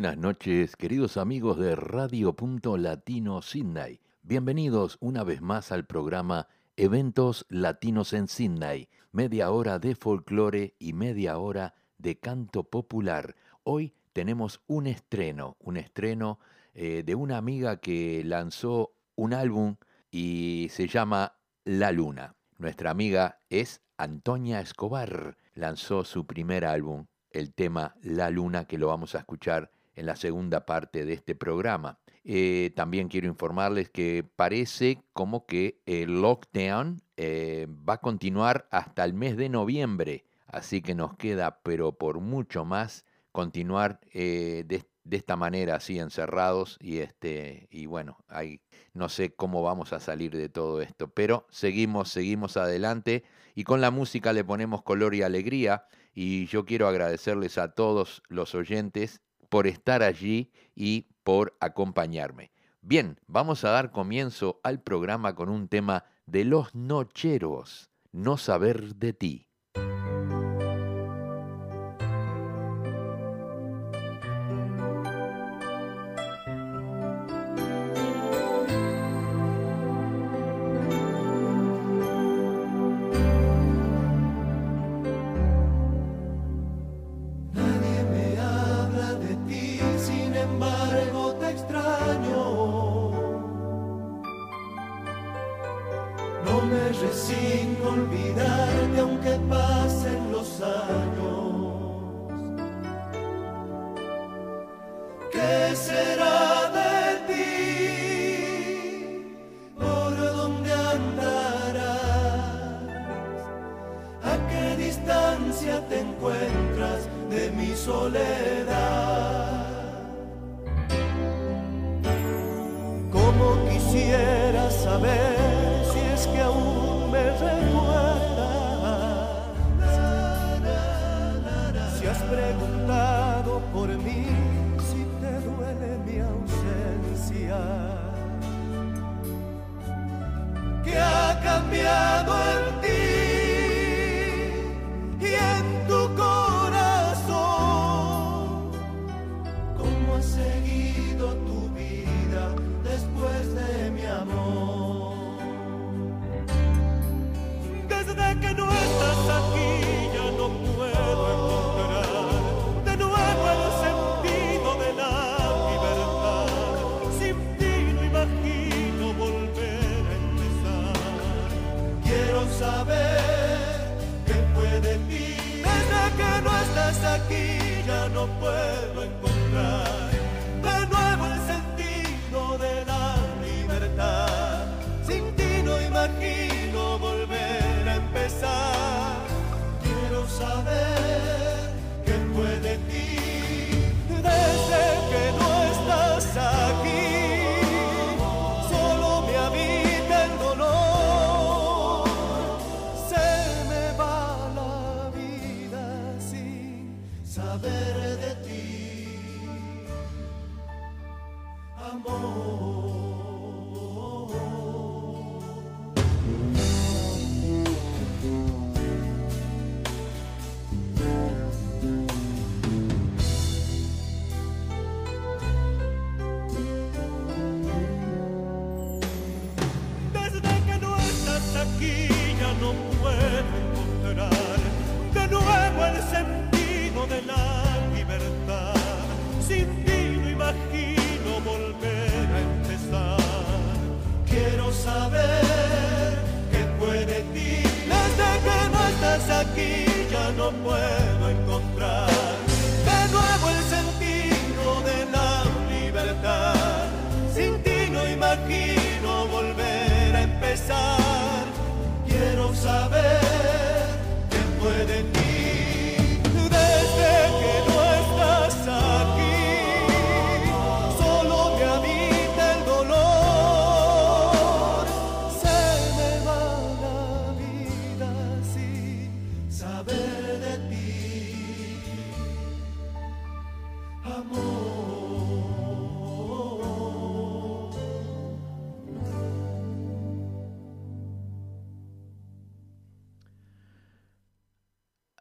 Buenas noches, queridos amigos de Radio Punto Latino Sydney. Bienvenidos una vez más al programa Eventos Latinos en Sydney, media hora de folclore y media hora de canto popular. Hoy tenemos un estreno, un estreno eh, de una amiga que lanzó un álbum y se llama La Luna. Nuestra amiga es Antonia Escobar. Lanzó su primer álbum, el tema La Luna, que lo vamos a escuchar en la segunda parte de este programa. Eh, también quiero informarles que parece como que el lockdown eh, va a continuar hasta el mes de noviembre, así que nos queda, pero por mucho más, continuar eh, de, esta manera, así encerrados y este y bueno, no sé cómo vamos a salir de todo esto, pero seguimos, seguimos adelante y con la música le ponemos color y alegría y yo quiero agradecerles a todos los oyentes por estar allí y por acompañarme. Bien, vamos a dar comienzo al programa con un tema de los nocheros, no saber de ti. no puedo encontrar.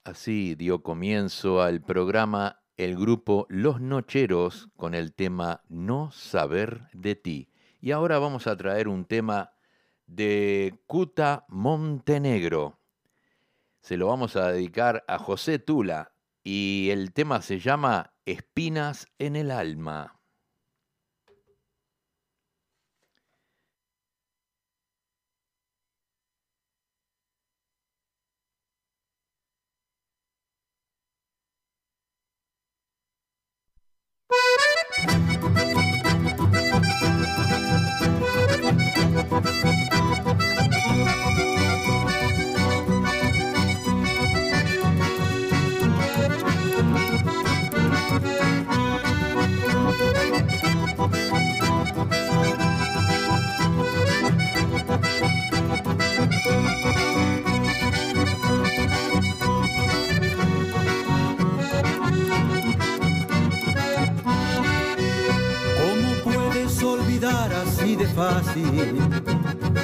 Así dio comienzo al programa el grupo Los Nocheros con el tema No saber de ti. Y ahora vamos a traer un tema de Cuta Montenegro. Se lo vamos a dedicar a José Tula y el tema se llama Espinas en el alma.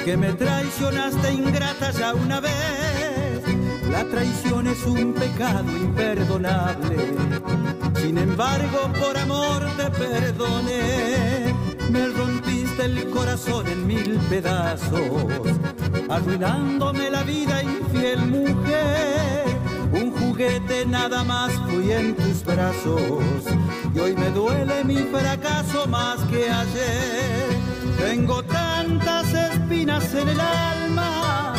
Que me traicionaste ingrata ya una vez. La traición es un pecado imperdonable. Sin embargo, por amor te perdoné. Me rompiste el corazón en mil pedazos, arruinándome la vida, infiel mujer. Un juguete nada más fui en tus brazos y hoy me duele mi fracaso más que ayer. Tengo tantas espinas en el alma,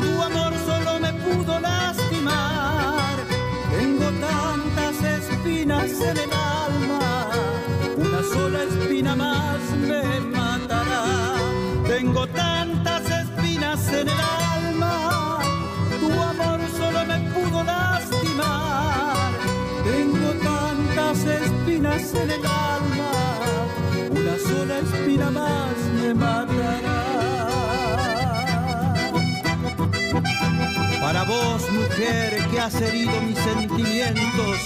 tu amor solo me pudo lastimar. Tengo tantas espinas en el alma, una sola espina más me matará. Tengo tantas espinas en el alma, tu amor solo me pudo lastimar. Tengo tantas espinas en el alma una espina más me matará. Para vos, mujer, que has herido mis sentimientos,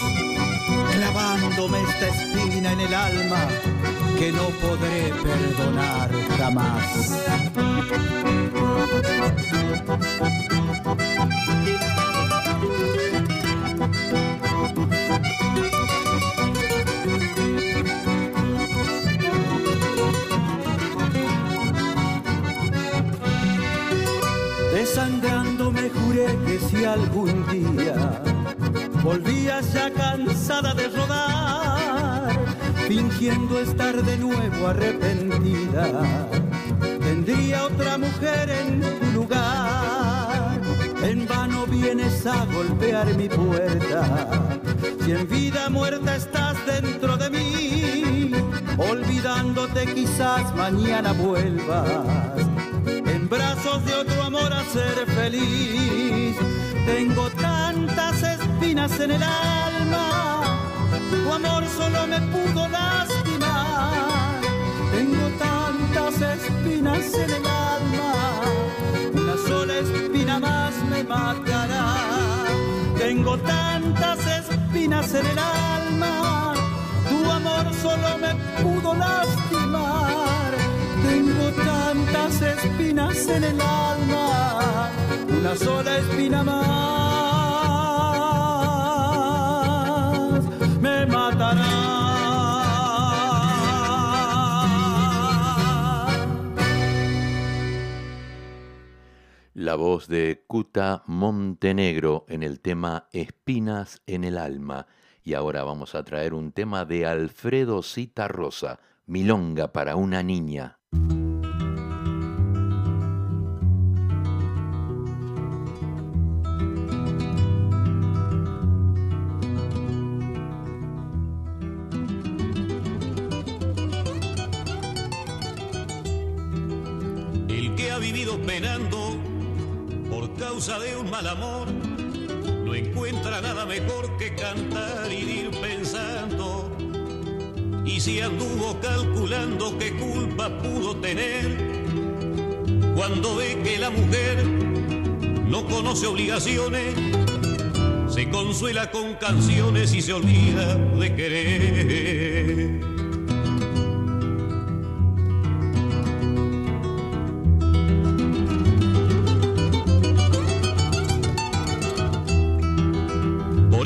clavándome esta espina en el alma que no podré perdonar jamás. Si algún día volvías ya cansada de rodar, fingiendo estar de nuevo arrepentida, tendría otra mujer en tu lugar. En vano vienes a golpear mi puerta, si en vida muerta estás dentro de mí, olvidándote quizás mañana vuelvas brazos de otro amor a ser feliz. Tengo tantas espinas en el alma, tu amor solo me pudo lastimar. Tengo tantas espinas en el alma, una sola espina más me matará. Tengo tantas espinas en el alma, tu amor solo me pudo lastimar. Tengo tantas espinas en el alma, una sola espina más me matará. La voz de Cuta Montenegro en el tema Espinas en el alma. Y ahora vamos a traer un tema de Alfredo Cita Rosa, Milonga para una niña. De un mal amor, no encuentra nada mejor que cantar y ir pensando y si anduvo calculando qué culpa pudo tener, cuando ve que la mujer no conoce obligaciones, se consuela con canciones y se olvida de querer.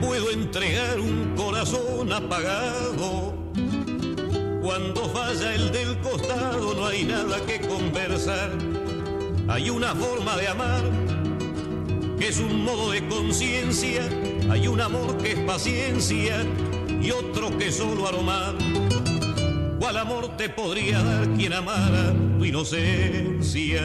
Puedo entregar un corazón apagado. Cuando falla el del costado no hay nada que conversar. Hay una forma de amar que es un modo de conciencia. Hay un amor que es paciencia y otro que solo aromar. ¿Cuál amor te podría dar quien amara tu inocencia?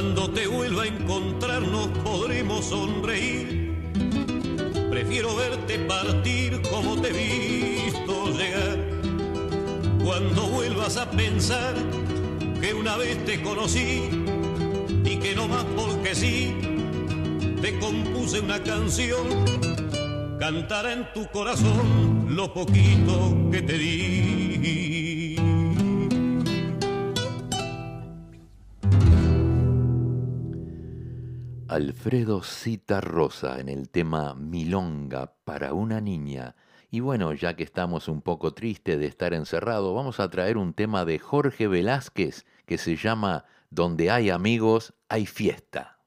Cuando te vuelva a encontrar nos podremos sonreír. Prefiero verte partir como te he visto llegar. Cuando vuelvas a pensar que una vez te conocí y que no más porque sí, te compuse una canción. Cantará en tu corazón lo poquito que te di. Alfredo Cita Rosa en el tema Milonga para una niña. Y bueno, ya que estamos un poco tristes de estar encerrado, vamos a traer un tema de Jorge Velázquez que se llama Donde hay amigos, hay fiesta.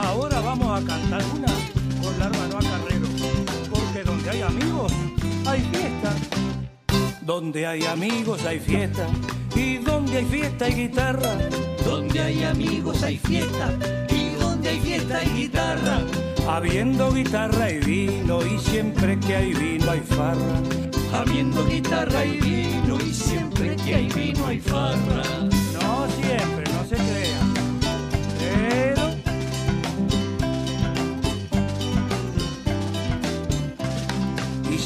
Ahora vamos a cantar una con la hay amigos hay fiesta. Donde hay amigos hay fiesta y donde hay fiesta hay guitarra. Donde hay amigos hay fiesta y donde hay fiesta hay guitarra. Habiendo guitarra y vino y siempre que hay vino hay farra. Habiendo guitarra y vino y siempre que hay vino hay farra.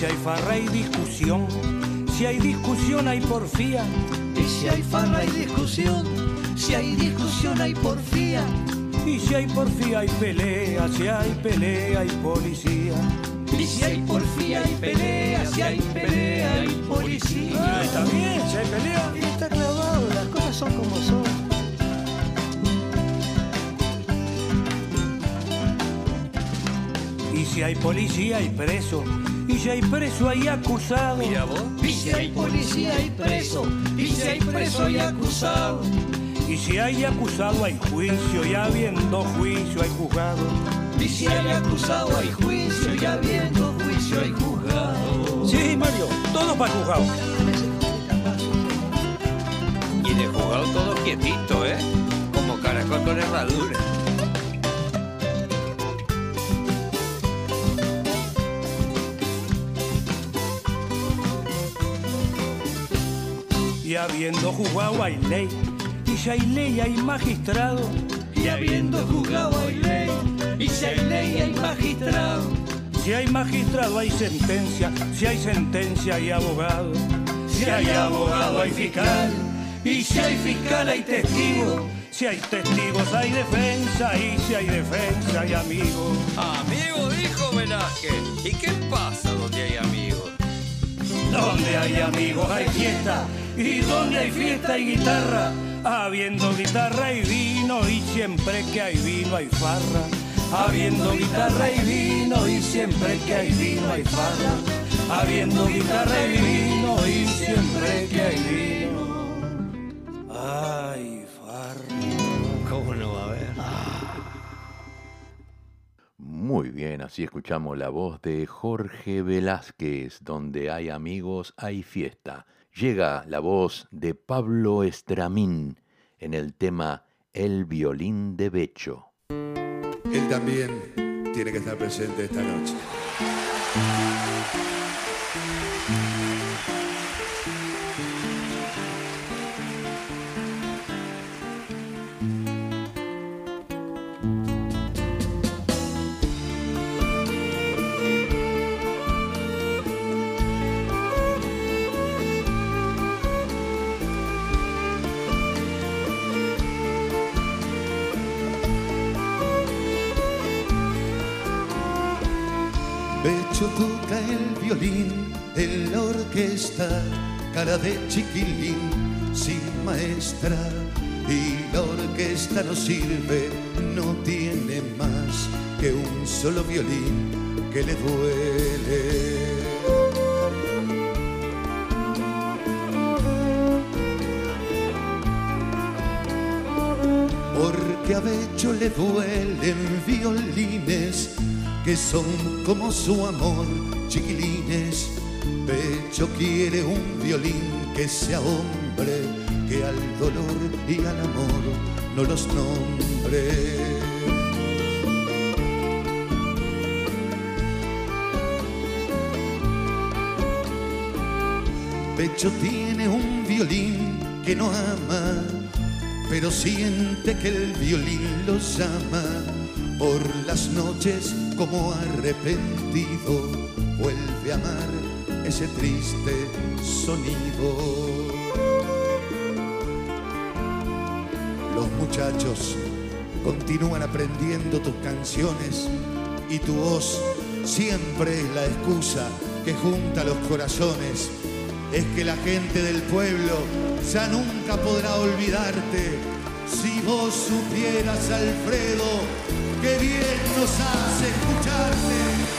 Si hay farra y discusión, si hay discusión hay porfía. Y si hay farra hay discusión, si hay discusión hay porfía. Y si hay porfía hay pelea, si hay pelea hay policía. Y si hay porfía hay pelea, si hay pelea hay policía. Está bien, si hay pelea. Está clavado, las cosas son como son. Y si hay policía hay preso. Y si hay preso hay acusado. Y si hay policía hay preso, y si hay preso hay acusado. Y si hay acusado hay juicio y habiendo juicio hay juzgado. Y si hay acusado hay juicio, y habiendo juicio hay juzgado. Sí, Mario, todo para juzgado. Y de jugado todo quietito, ¿eh? Como caracol con herradura. Y habiendo juzgado hay ley. Y si hay ley hay magistrado. Y habiendo juzgado hay ley, y si hay ley hay magistrado. Si hay magistrado hay sentencia. Si hay sentencia hay abogado. Si hay abogado hay fiscal, y si hay fiscal hay testigo. Si hay testigos hay defensa. Y si hay defensa hay amigos. Amigo, dijo Velázquez. ¿Y qué pasa donde hay amigos? Donde hay amigos hay fiesta y donde hay fiesta hay guitarra. Habiendo guitarra y vino y siempre que hay vino hay farra. Habiendo guitarra y vino y siempre que hay vino hay farra. Habiendo guitarra y vino y siempre que hay vino. Ay, farra. ¿Cómo no va a haber? Muy bien, Bien, así escuchamos la voz de Jorge Velázquez, donde hay amigos, hay fiesta. Llega la voz de Pablo Estramín en el tema El violín de Becho. Él también tiene que estar presente esta noche. De chiquilín sin maestra. Y la orquesta no sirve, no tiene más que un solo violín que le duele. porque a Becho le duelen violines que son como su amor, chiquilines. Pecho quiere un violín que sea hombre, que al dolor y al amor no los nombre. Pecho tiene un violín que no ama, pero siente que el violín lo llama por las noches como arrepentido vuelve a amar ese triste sonido. Los muchachos continúan aprendiendo tus canciones y tu voz siempre es la excusa que junta los corazones. Es que la gente del pueblo ya nunca podrá olvidarte. Si vos supieras, Alfredo, que bien nos hace escucharte.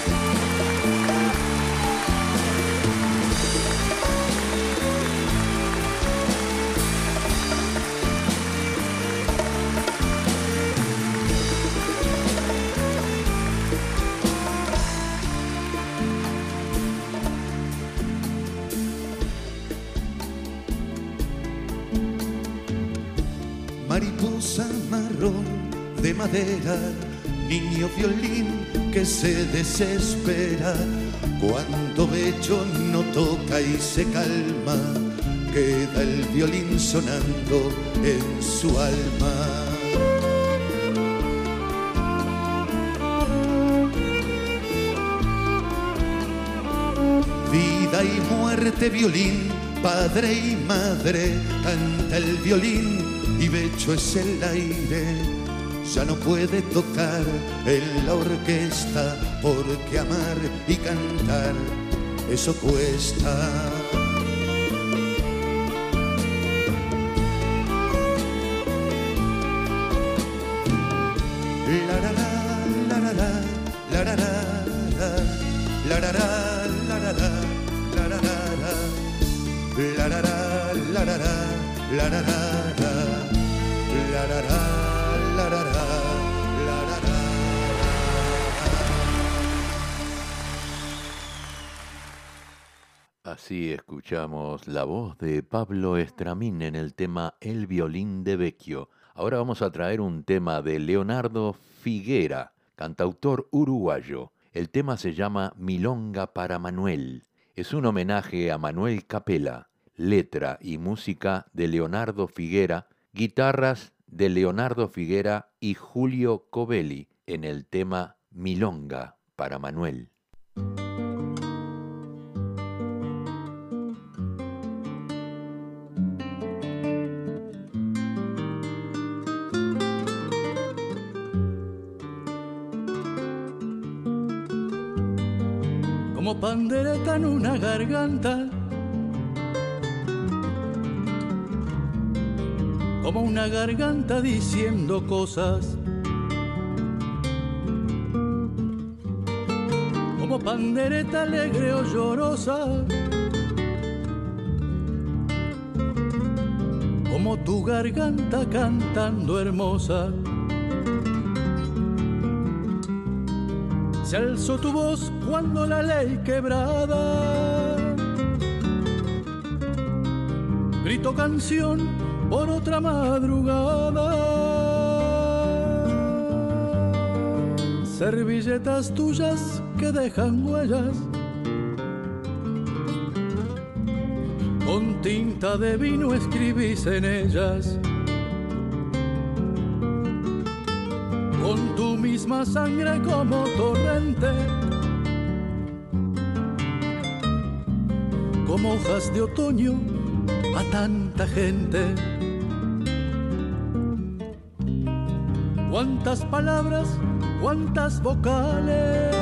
Niño violín que se desespera cuando Becho no toca y se calma, queda el violín sonando en su alma. Vida y muerte, violín, padre y madre, canta el violín y Becho es el aire ya no puede tocar en la orquesta porque amar y cantar eso cuesta. La voz de Pablo Estramín en el tema El violín de Vecchio. Ahora vamos a traer un tema de Leonardo Figuera, cantautor uruguayo. El tema se llama Milonga para Manuel. Es un homenaje a Manuel Capela, letra y música de Leonardo Figuera, guitarras de Leonardo Figuera y Julio Covelli en el tema Milonga para Manuel. Una garganta como una garganta diciendo cosas. Como pandereta alegre o llorosa. Como tu garganta cantando hermosa. Se alzó tu voz cuando la ley quebrada grito canción por otra madrugada. Servilletas tuyas que dejan huellas con tinta de vino escribís en ellas. Sangre como torrente, como hojas de otoño a tanta gente. Cuántas palabras, cuántas vocales,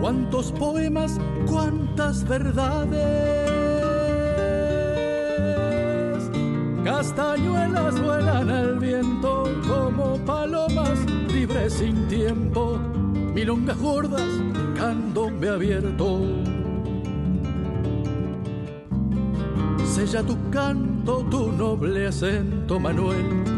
cuántos poemas, cuántas verdades. Sin tiempo, milongas gordas, candombe abierto. sella tu canto, tu noble acento, Manuel.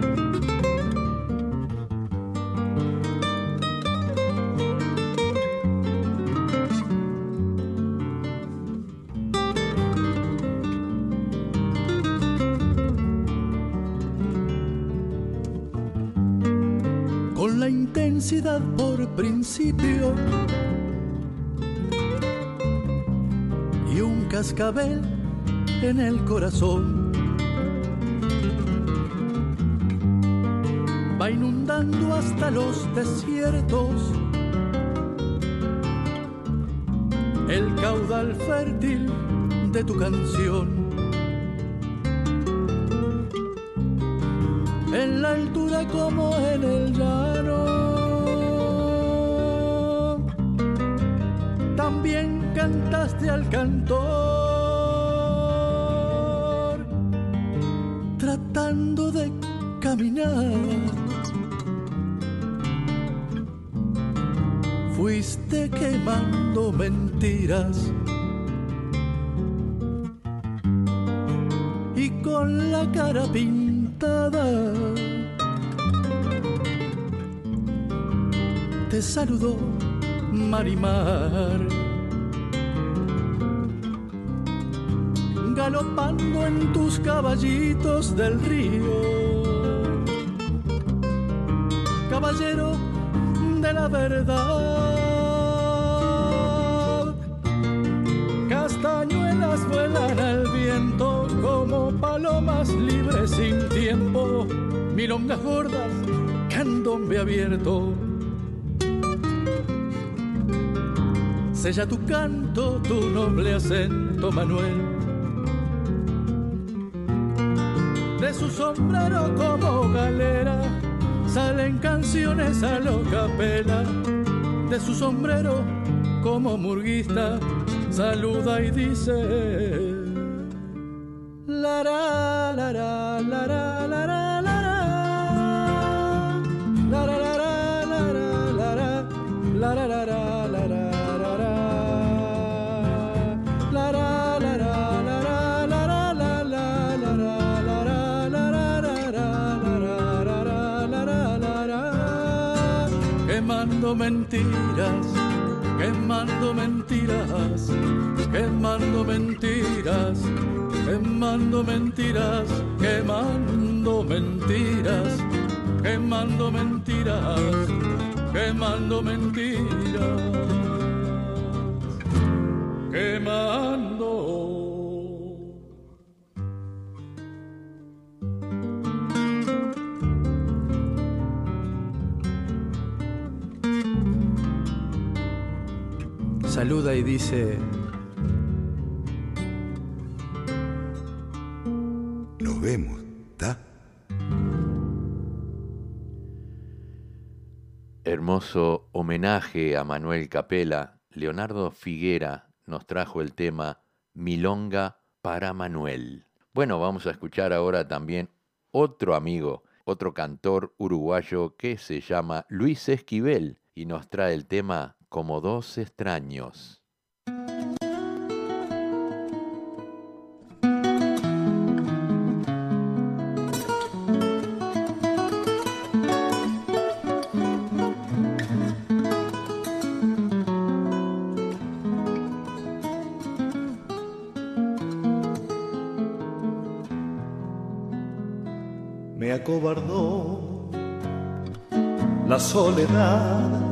Principio y un cascabel en el corazón. Va inundando hasta los desiertos el caudal fértil de tu canción. En la altura como Y con la cara pintada te saludó Marimar. Galopando en tus caballitos del río, caballero de la verdad. Milongas gordas, candombe abierto. Sella tu canto, tu noble acento, Manuel. De su sombrero como galera salen canciones a lo capela. De su sombrero como murguista saluda y dice. Quemando mentiras, quemando mentiras, quemando mentiras, quemando mentiras, quemando mentiras, quemando mentiras, quemando mentiras. Saluda y dice, Nos vemos, ¿está? Hermoso homenaje a Manuel Capela. Leonardo Figuera nos trajo el tema Milonga para Manuel. Bueno, vamos a escuchar ahora también otro amigo, otro cantor uruguayo que se llama Luis Esquivel y nos trae el tema como dos extraños. Me acobardó la soledad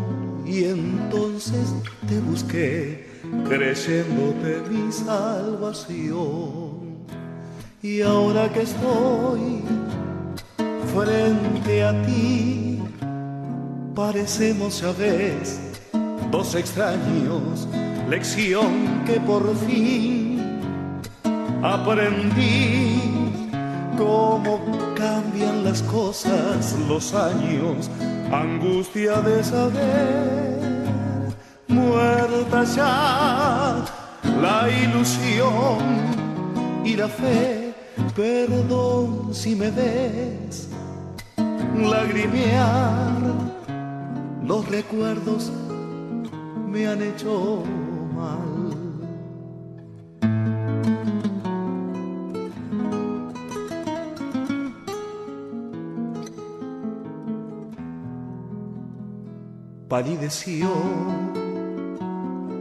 y entonces te busqué creyéndote mi salvación. Y ahora que estoy frente a ti, parecemos ya ves dos extraños, lección que por fin aprendí cómo cambian las cosas, los años, angustia de saber, muerta ya la ilusión y la fe, perdón si me ves lagrimear, los recuerdos me han hecho mal. Palideció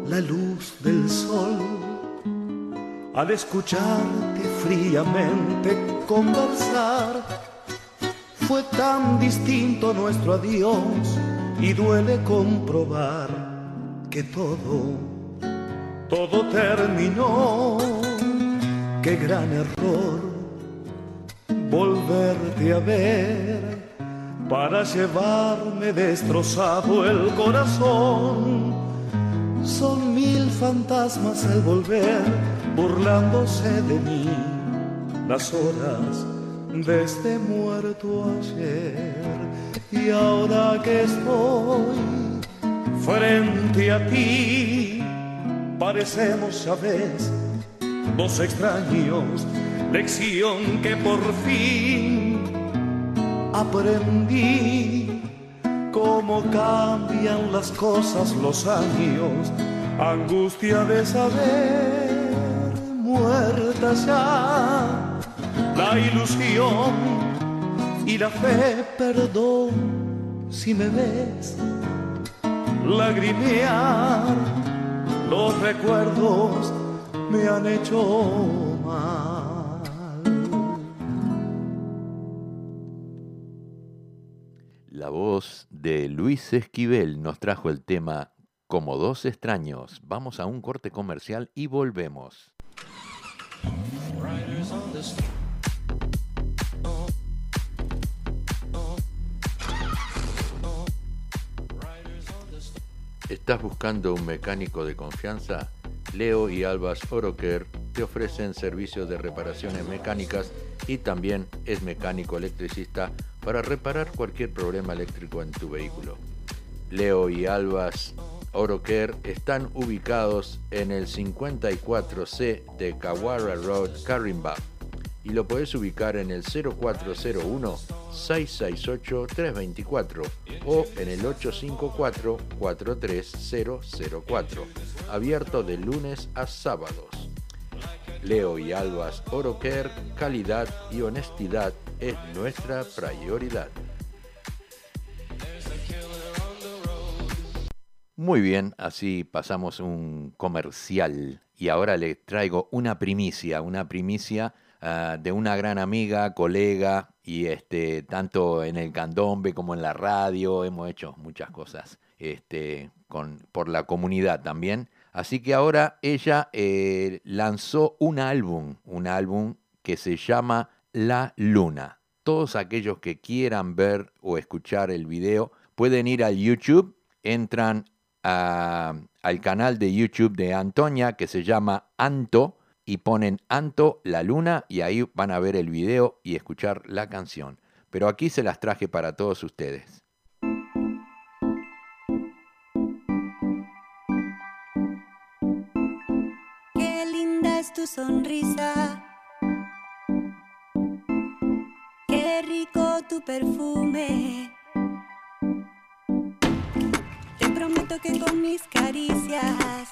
la luz del sol al escucharte fríamente conversar. Fue tan distinto nuestro adiós y duele comprobar que todo, todo terminó. Qué gran error volverte a ver para llevarme destrozado el corazón. Son mil fantasmas al volver, burlándose de mí, las horas desde muerto ayer. Y ahora que estoy frente a ti, parecemos, sabes, dos extraños, lección que por fin aprendí cómo cambian las cosas los años, angustia de saber, muerta ya, la ilusión y la fe, perdón si me ves, lagrimear, los recuerdos me han hecho La voz de Luis Esquivel nos trajo el tema Como dos extraños. Vamos a un corte comercial y volvemos. ¿Estás buscando un mecánico de confianza? Leo y Albas Oroker te ofrecen servicios de reparaciones mecánicas y también es mecánico electricista para reparar cualquier problema eléctrico en tu vehículo. Leo y Albas Oroker están ubicados en el 54C de Kawara Road, Carimba y lo puedes ubicar en el 0401-668-324 o en el 854-43004, abierto de lunes a sábados. Leo y Albas Oroker, calidad y honestidad es nuestra prioridad. Muy bien, así pasamos un comercial y ahora les traigo una primicia, una primicia uh, de una gran amiga, colega y este tanto en el candombe como en la radio hemos hecho muchas cosas este, con, por la comunidad también. Así que ahora ella eh, lanzó un álbum, un álbum que se llama La Luna. Todos aquellos que quieran ver o escuchar el video pueden ir al YouTube, entran a, al canal de YouTube de Antonia que se llama Anto y ponen Anto la Luna y ahí van a ver el video y escuchar la canción. Pero aquí se las traje para todos ustedes. tu sonrisa. perfume. Te prometo que con mis caricias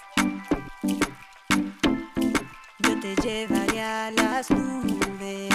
yo te llevaré a las nubes.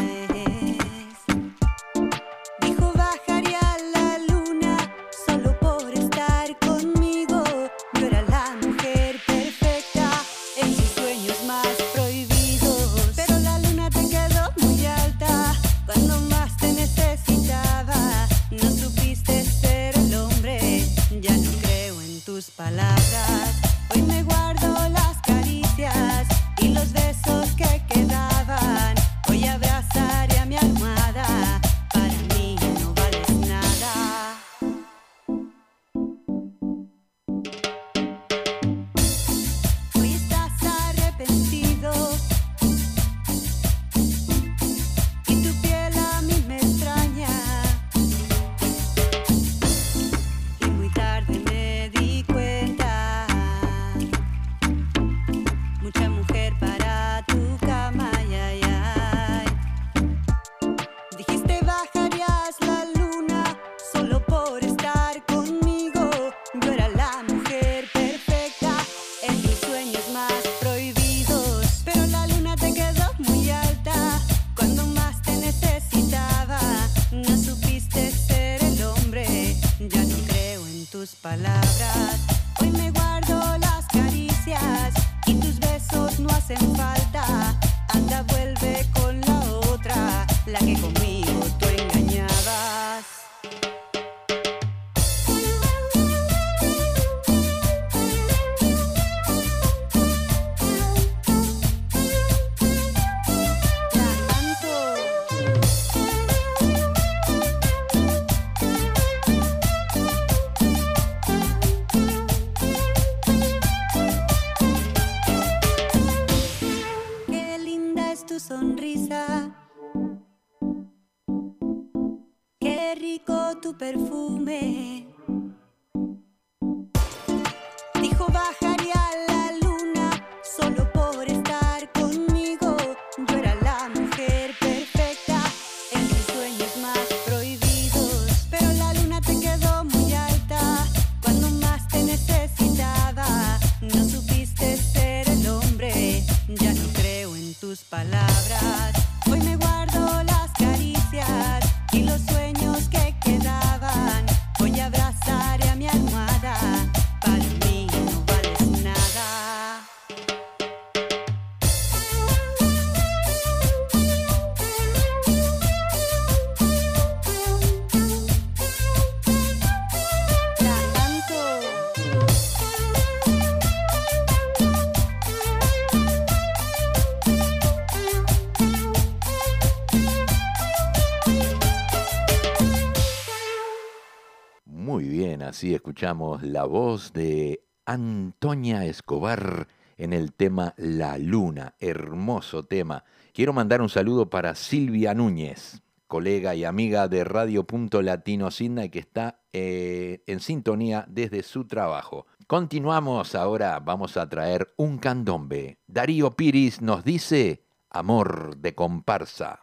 Así escuchamos la voz de Antonia Escobar en el tema La Luna, hermoso tema. Quiero mandar un saludo para Silvia Núñez, colega y amiga de Radio Punto Latino Sidna que está eh, en sintonía desde su trabajo. Continuamos ahora, vamos a traer un candombe. Darío Piris nos dice Amor de comparsa.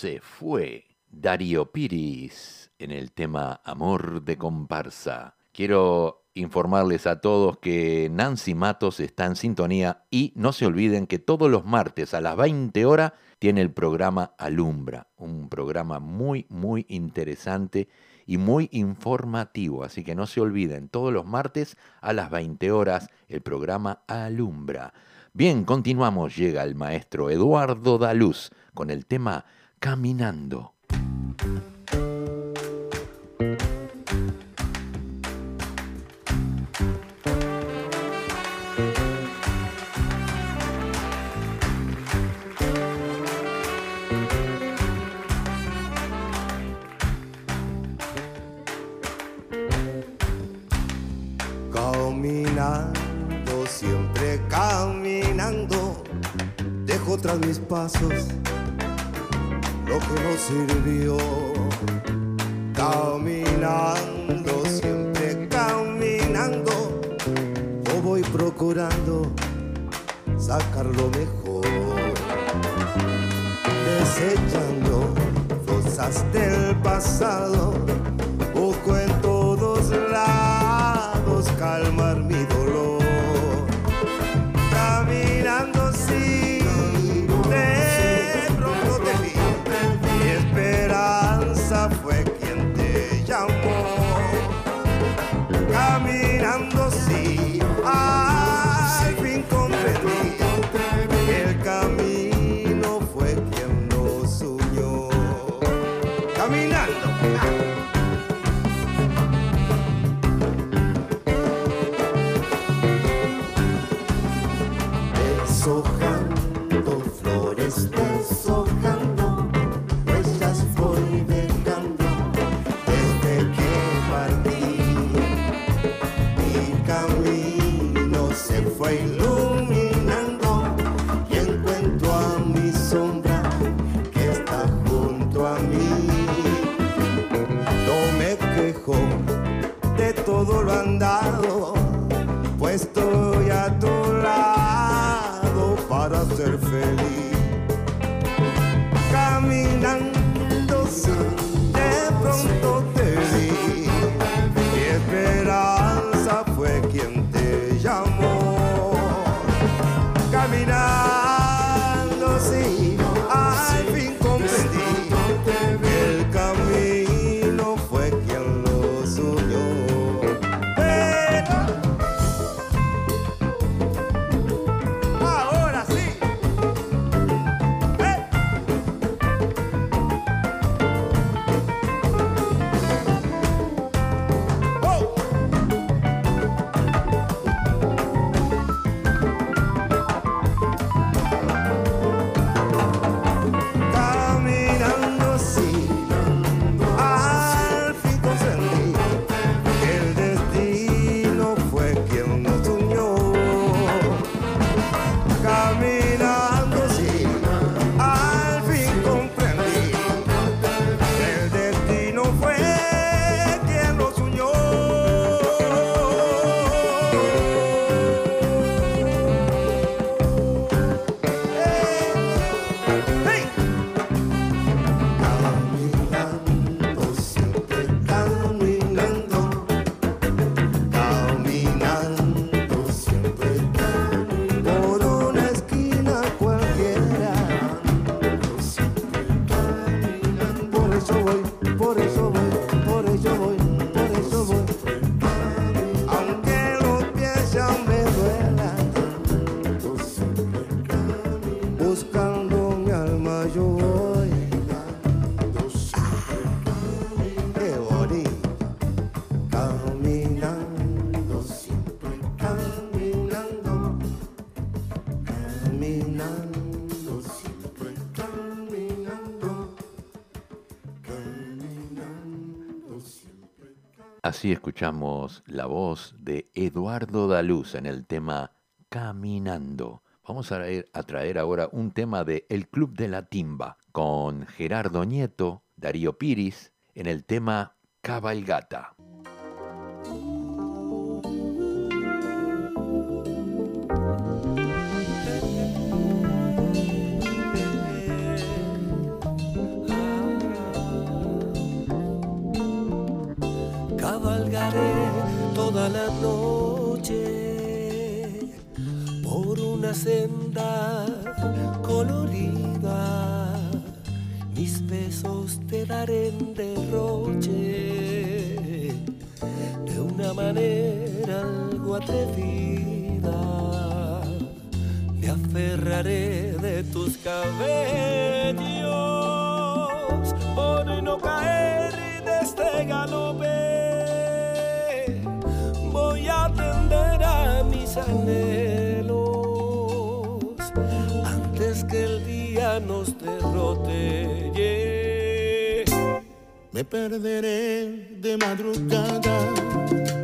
se fue Darío Piris en el tema Amor de comparsa. Quiero informarles a todos que Nancy Matos está en sintonía y no se olviden que todos los martes a las 20 horas tiene el programa Alumbra, un programa muy, muy interesante y muy informativo. Así que no se olviden, todos los martes a las 20 horas el programa Alumbra. Bien, continuamos. Llega el maestro Eduardo Daluz con el tema caminando. Caminando, siempre caminando, dejo tras mis pasos lo que nos sirvió caminando, siempre caminando. Yo voy procurando sacar lo mejor, desechando cosas del pasado Así escuchamos la voz de Eduardo Daluz en el tema Caminando. Vamos a traer, ahora un tema de El Club de la Timba con Gerardo Nieto, Darío Piris, en el tema Cabalgata. Toda la noche por una senda colorida. Mis besos te daré derroche de una manera algo atrevida. Me aferraré de tus cabellos por no caer de este galope. anhelos antes que el día nos derrote. Me perderé de madrugada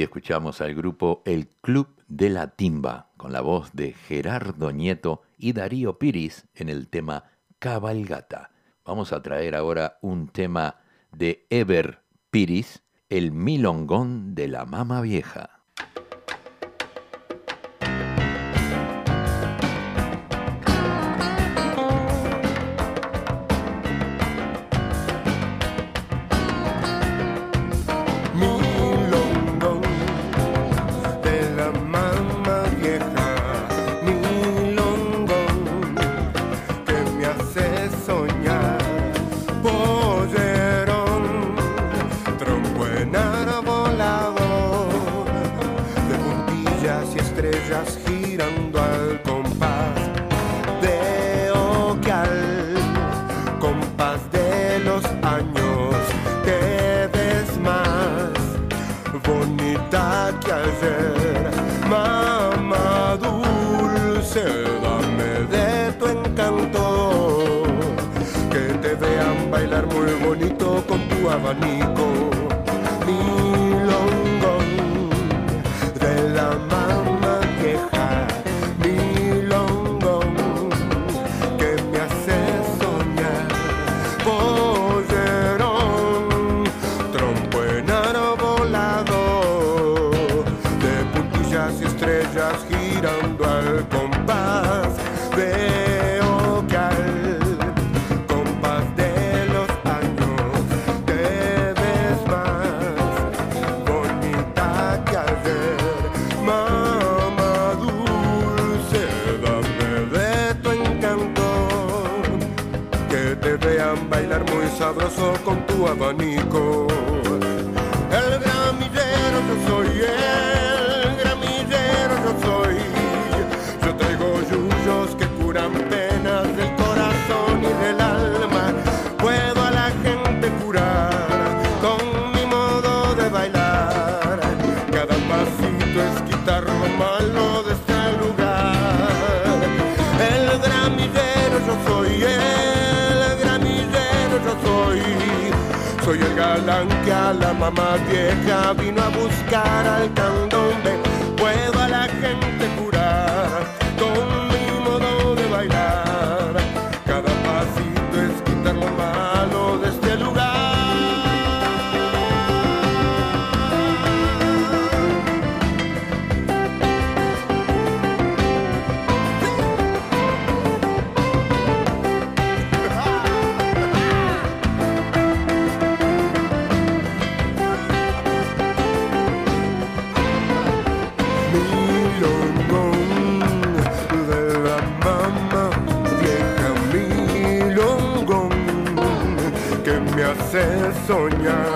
así escuchamos al grupo El Club de la Timba, con la voz de Gerardo Nieto y Darío Piris en el tema Cabalgata. Vamos a traer ahora un tema de Ever Piris, El Milongón de la Mama Vieja. Soy el galán que a la mamá vieja vino a buscar al candombe. Puedo a la gente Sonia.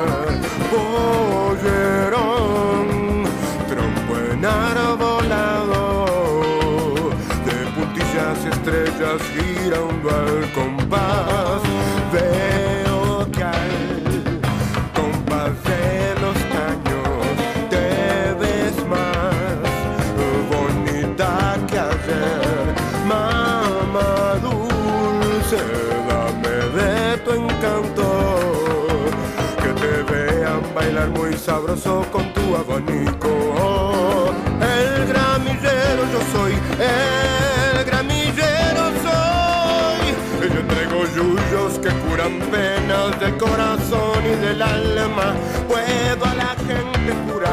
sabroso con tu abanico. El gramillero yo soy, el gramillero soy. y Yo traigo yuyos que curan penas del corazón y del alma. Puedo a la gente curar.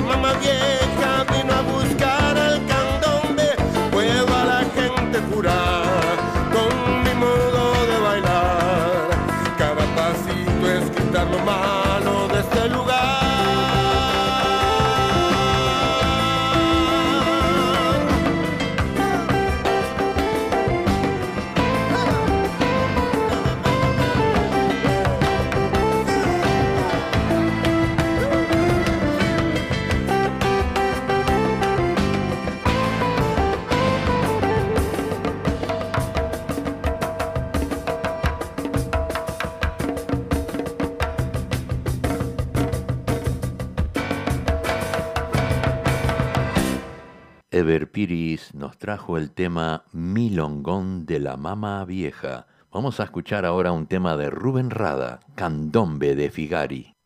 mamá vieja. Piris nos trajo el tema Milongón de la Mama Vieja. Vamos a escuchar ahora un tema de Rubén Rada, Candombe de Figari.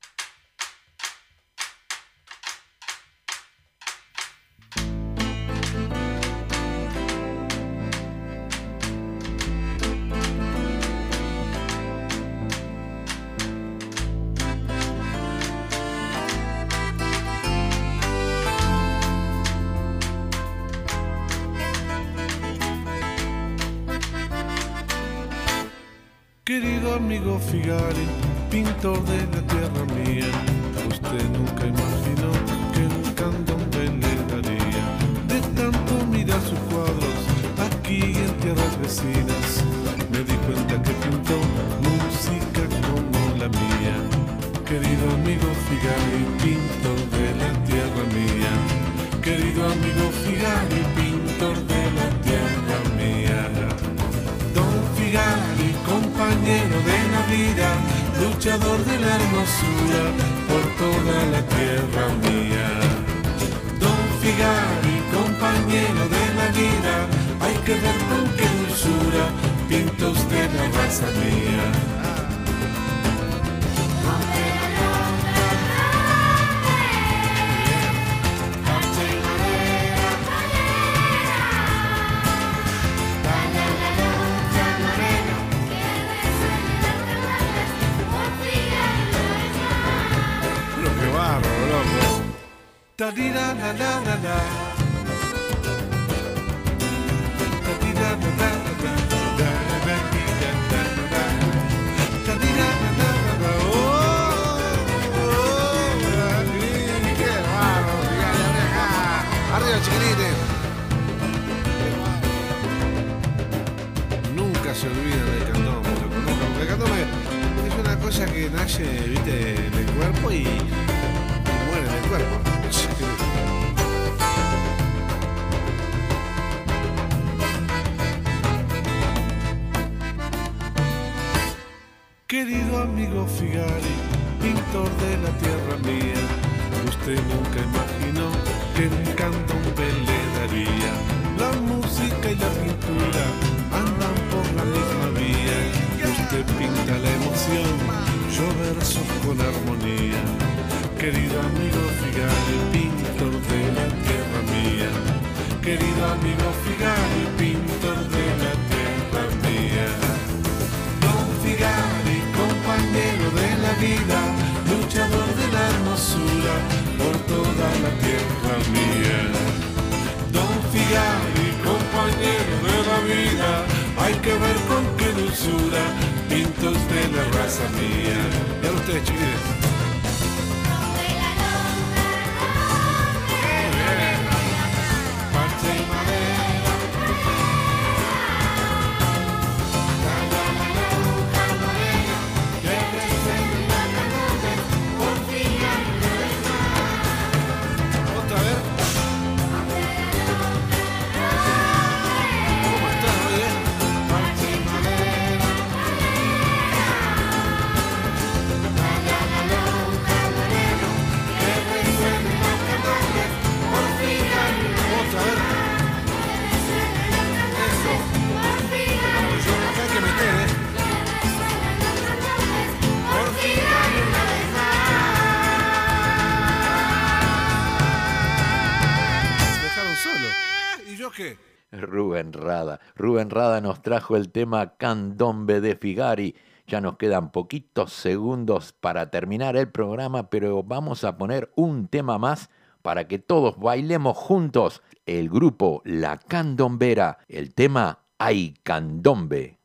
casa mía. da dee da da could you Enrada nos trajo el tema Candombe de Figari. Ya nos quedan poquitos segundos para terminar el programa, pero vamos a poner un tema más para que todos bailemos juntos. El grupo La Candombera, el tema Ay Candombe.